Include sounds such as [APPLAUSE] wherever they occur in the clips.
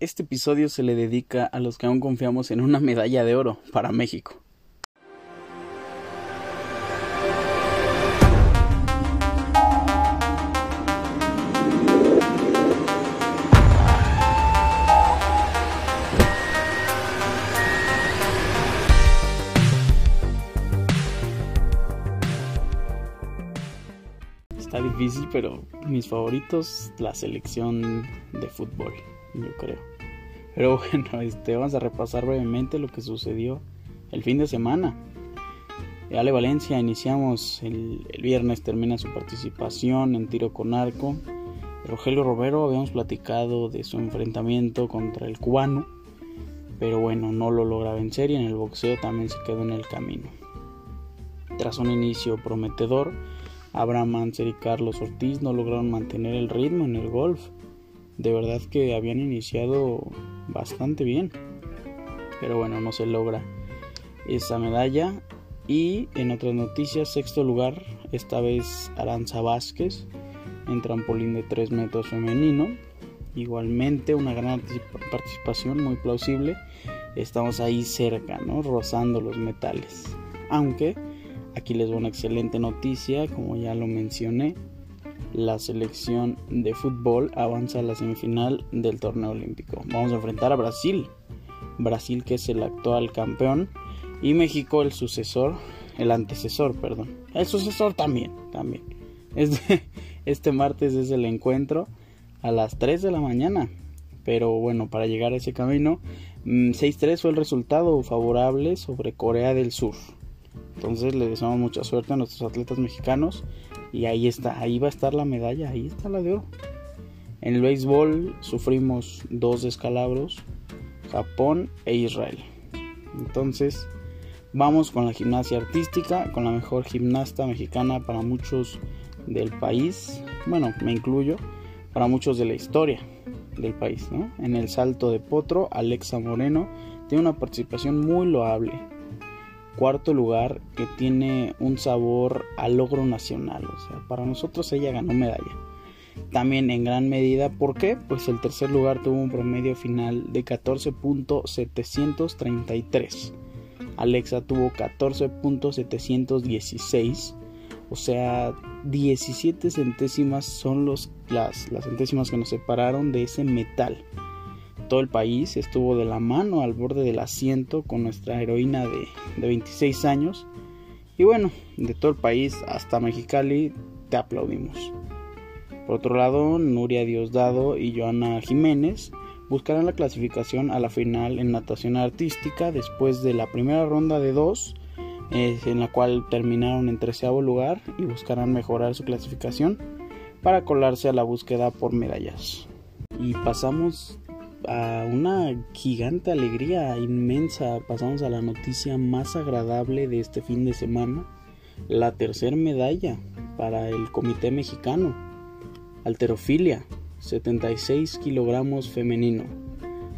Este episodio se le dedica a los que aún confiamos en una medalla de oro para México. Está difícil, pero mis favoritos, la selección de fútbol, yo creo. Pero bueno, [LAUGHS] este, vamos a repasar brevemente lo que sucedió el fin de semana. Ale Valencia iniciamos el, viernes, termina su participación en tiro con arco. Rogelio Romero habíamos platicado de su enfrentamiento contra el cubano, pero bueno, no lo logra vencer y en el boxeo también se quedó en el camino. Tras un inicio prometedor, Abraham Manser y Carlos Ortiz no lograron mantener el ritmo en el golf. De verdad que habían iniciado bastante bien. Pero bueno, no se logra esa medalla. Y en otras noticias, sexto lugar, esta vez Aranza Vázquez en trampolín de 3 metros femenino. Igualmente una gran participación muy plausible. Estamos ahí cerca, ¿no? Rozando los metales. Aunque Aquí les doy una excelente noticia, como ya lo mencioné, la selección de fútbol avanza a la semifinal del torneo olímpico. Vamos a enfrentar a Brasil, Brasil que es el actual campeón y México el sucesor, el antecesor, perdón. El sucesor también, también. [LAUGHS] Este, este martes es el encuentro a las 3 de la mañana. Pero bueno, para llegar a ese camino, 6-3 mm, fue el resultado favorable sobre Corea del Sur. Entonces le deseamos mucha suerte a nuestros atletas mexicanos y ahí está, ahí va a estar la medalla, ahí está la de oro. En el béisbol sufrimos dos descalabros, Japón e Israel. Entonces vamos con la gimnasia artística, con la mejor gimnasta mexicana para muchos del país, bueno, me incluyo, para muchos de la historia del país. ¿no? En el salto de potro, Alexa Moreno tiene una participación muy loable cuarto lugar que tiene un sabor a logro nacional. O sea, para nosotros ella ganó medalla. También en gran medida, ¿por qué? Pues el tercer lugar tuvo un promedio final de 14.733. Alexa tuvo 14.716. O sea, 17 centésimas son los, las, las centésimas que nos separaron de ese metal todo el país estuvo de la mano al borde del asiento con nuestra heroína de, 26 años. Y bueno, de todo el país hasta Mexicali te aplaudimos. Por otro lado, Nuria Diosdado y Joana Jiménez buscarán la clasificación a la final en natación artística después de la primera ronda de dos, eh, en la cual terminaron en treceavo lugar y buscarán mejorar su clasificación para colarse a la búsqueda por medallas. Y pasamos a una gigante alegría inmensa pasamos a la noticia más agradable de este fin de semana, la tercera medalla para el Comité Mexicano, alterofilia, 76 kilogramos femenino,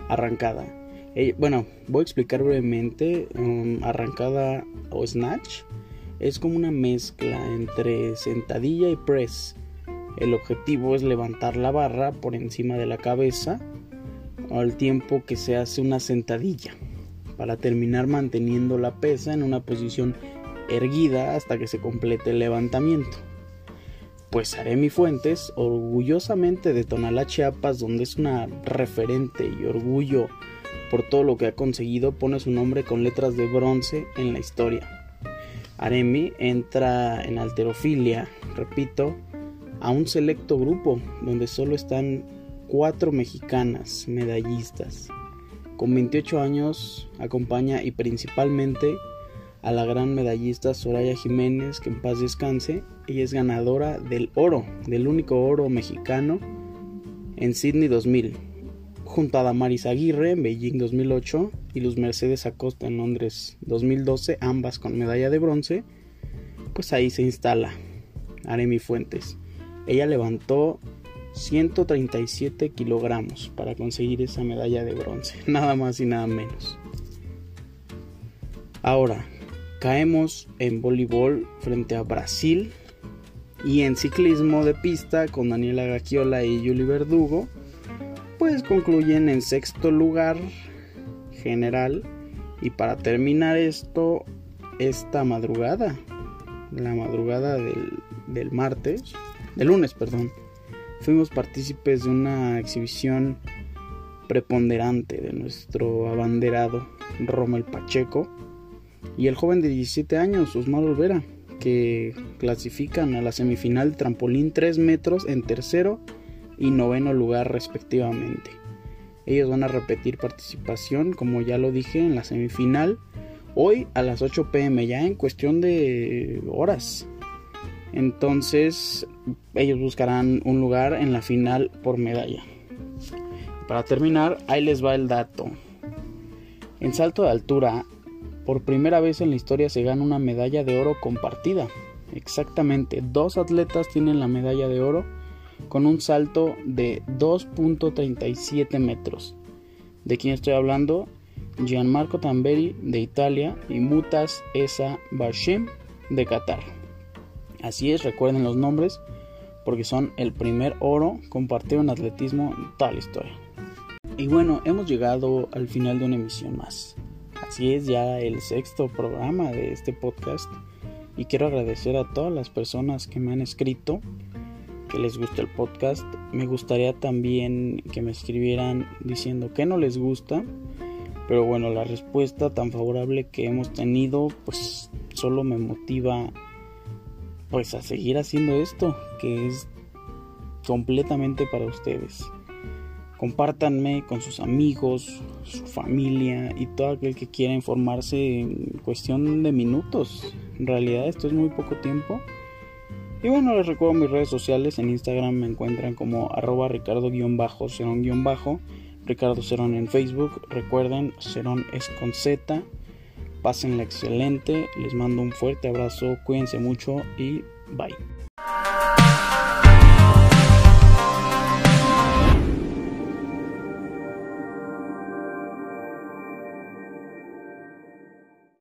arrancada. Eh, bueno, voy a explicar brevemente, um, arrancada o snatch es como una mezcla entre sentadilla y press. El objetivo es levantar la barra por encima de la cabeza al tiempo que se hace una sentadilla para terminar manteniendo la pesa en una posición erguida hasta que se complete el levantamiento. Pues Aremi Fuentes, orgullosamente de Tonalá, Chiapas, donde es una referente y orgullo por todo lo que ha conseguido, pone su nombre con letras de bronce en la historia. Aremi entra en alterofilia, repito, a un selecto grupo donde solo están cuatro mexicanas medallistas. Con 28 años acompaña y principalmente a la gran medallista Soraya Jiménez, que en paz descanse. Ella es ganadora del oro, del único oro mexicano en Sydney 2000, junto a Damaris Aguirre en Beijing 2008 y Luz Mercedes Acosta en Londres 2012, ambas con medalla de bronce. Pues ahí se instala Aremi Fuentes. Ella levantó 137 kilogramos para conseguir esa medalla de bronce, [LAUGHS] nada más y nada menos. Ahora, caemos en voleibol frente a Brasil y en ciclismo de pista con Daniela Gagiola y Yuli Verdugo, pues pues concluyen en sexto lugar general y para terminar esto esta madrugada la madrugada del, del martes del lunes perdón fuimos partícipes de una exhibición preponderante de nuestro abanderado Rommel Pacheco y el joven de 17 años, Usmar Olvera, que clasifican a la semifinal de trampolín 3 metros en tercero y noveno lugar respectivamente. Ellos van a repetir participación, como ya lo dije, en la semifinal hoy a las 8 pm, ya en cuestión de horas. Entonces ellos buscarán un lugar en la final por medalla. Para terminar, ahí les va el dato. En salto de altura, por primera vez en la historia se gana una medalla de oro compartida. Exactamente, dos atletas tienen la medalla de oro con un salto de 2.37 metros. ¿De quién estoy hablando? Gianmarco Tamberi de Italia y Mutas Esa Bashem de Qatar. Así es, recuerden los nombres porque son el primer oro compartido en atletismo en toda la historia. Y bueno, hemos llegado al final de una emisión más. Así es ya el sexto programa de este podcast y quiero agradecer a todas las personas que me han escrito que les gusta el podcast. Me gustaría también que me escribieran diciendo que no les gusta, pero bueno, la respuesta tan favorable que hemos tenido pues solo me motiva pues a seguir haciendo esto que es completamente para ustedes. Compártanme con sus amigos, su familia y todo aquel que quiera informarse en cuestión de minutos. En realidad esto es muy poco tiempo. Y bueno, les recuerdo mis redes sociales. En Instagram me encuentran como arroba ricardo-cerón-bajo. Ricardo Cerón en Facebook. Recuerden, Cerón es con Z. Pásenla excelente. Les mando un fuerte abrazo. Cuídense mucho y bye.